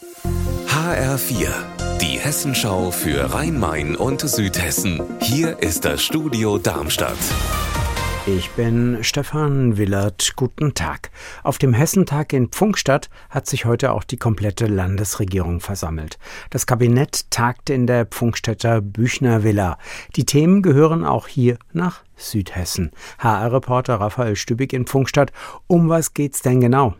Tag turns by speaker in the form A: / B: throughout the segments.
A: HR4, die Hessenschau für Rhein-Main und Südhessen. Hier ist das Studio Darmstadt.
B: Ich bin Stefan Willert. Guten Tag. Auf dem Hessentag in Pfunkstadt hat sich heute auch die komplette Landesregierung versammelt. Das Kabinett tagte in der Pfunkstädter Büchner Villa. Die Themen gehören auch hier nach Südhessen. HR-Reporter Raphael Stübig in Pfunkstadt. Um was geht's denn genau?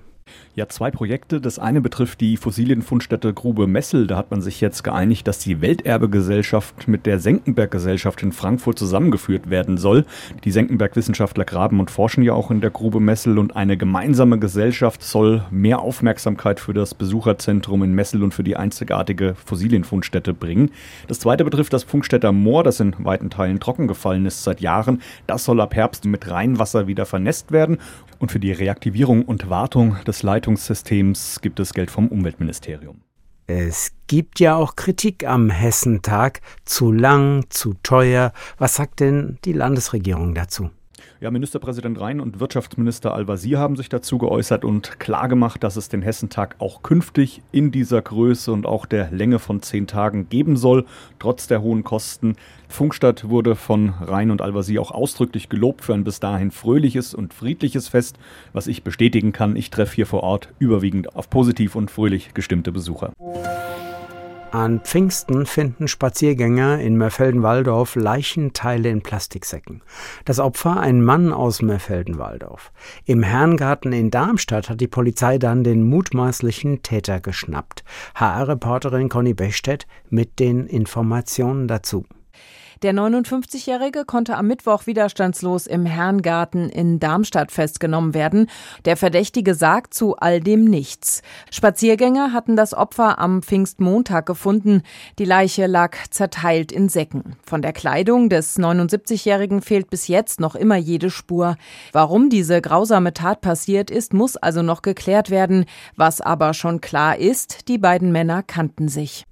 C: Ja, zwei Projekte. Das eine betrifft die Fossilienfundstätte Grube Messel. Da hat man sich jetzt geeinigt, dass die Welterbegesellschaft mit der Senckenberg-Gesellschaft in Frankfurt zusammengeführt werden soll. Die Senckenberg-Wissenschaftler graben und forschen ja auch in der Grube Messel und eine gemeinsame Gesellschaft soll mehr Aufmerksamkeit für das Besucherzentrum in Messel und für die einzigartige Fossilienfundstätte bringen. Das zweite betrifft das Funkstätter Moor, das in weiten Teilen trocken gefallen ist seit Jahren. Das soll ab Herbst mit Rheinwasser wieder vernässt werden. Und für die Reaktivierung und Wartung des Leitungssystems gibt es Geld vom Umweltministerium.
B: Es gibt ja auch Kritik am Hessentag. Zu lang, zu teuer. Was sagt denn die Landesregierung dazu?
C: Ja, Ministerpräsident Rhein und Wirtschaftsminister Al-Wazir haben sich dazu geäußert und klargemacht, dass es den Hessentag auch künftig in dieser Größe und auch der Länge von zehn Tagen geben soll, trotz der hohen Kosten. Funkstadt wurde von Rhein und Al-Wazir auch ausdrücklich gelobt für ein bis dahin fröhliches und friedliches Fest, was ich bestätigen kann. Ich treffe hier vor Ort überwiegend auf positiv und fröhlich gestimmte Besucher.
B: An Pfingsten finden Spaziergänger in Mörfelden-Walldorf Leichenteile in Plastiksäcken. Das Opfer ein Mann aus Mörfelden-Walldorf. Im Herrengarten in Darmstadt hat die Polizei dann den mutmaßlichen Täter geschnappt. HR-Reporterin Conny Bechstedt mit den Informationen dazu.
D: Der 59-Jährige konnte am Mittwoch widerstandslos im Herrengarten in Darmstadt festgenommen werden. Der Verdächtige sagt zu all dem nichts. Spaziergänger hatten das Opfer am Pfingstmontag gefunden. Die Leiche lag zerteilt in Säcken. Von der Kleidung des 79-Jährigen fehlt bis jetzt noch immer jede Spur. Warum diese grausame Tat passiert ist, muss also noch geklärt werden. Was aber schon klar ist, die beiden Männer kannten sich.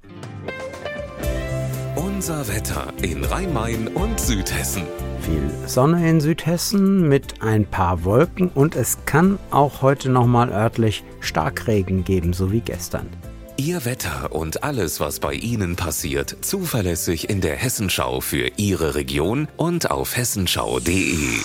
A: Unser Wetter in Rhein-Main und Südhessen.
B: Viel Sonne in Südhessen mit ein paar Wolken und es kann auch heute nochmal örtlich Starkregen geben, so wie gestern.
A: Ihr Wetter und alles, was bei Ihnen passiert, zuverlässig in der Hessenschau für Ihre Region und auf hessenschau.de.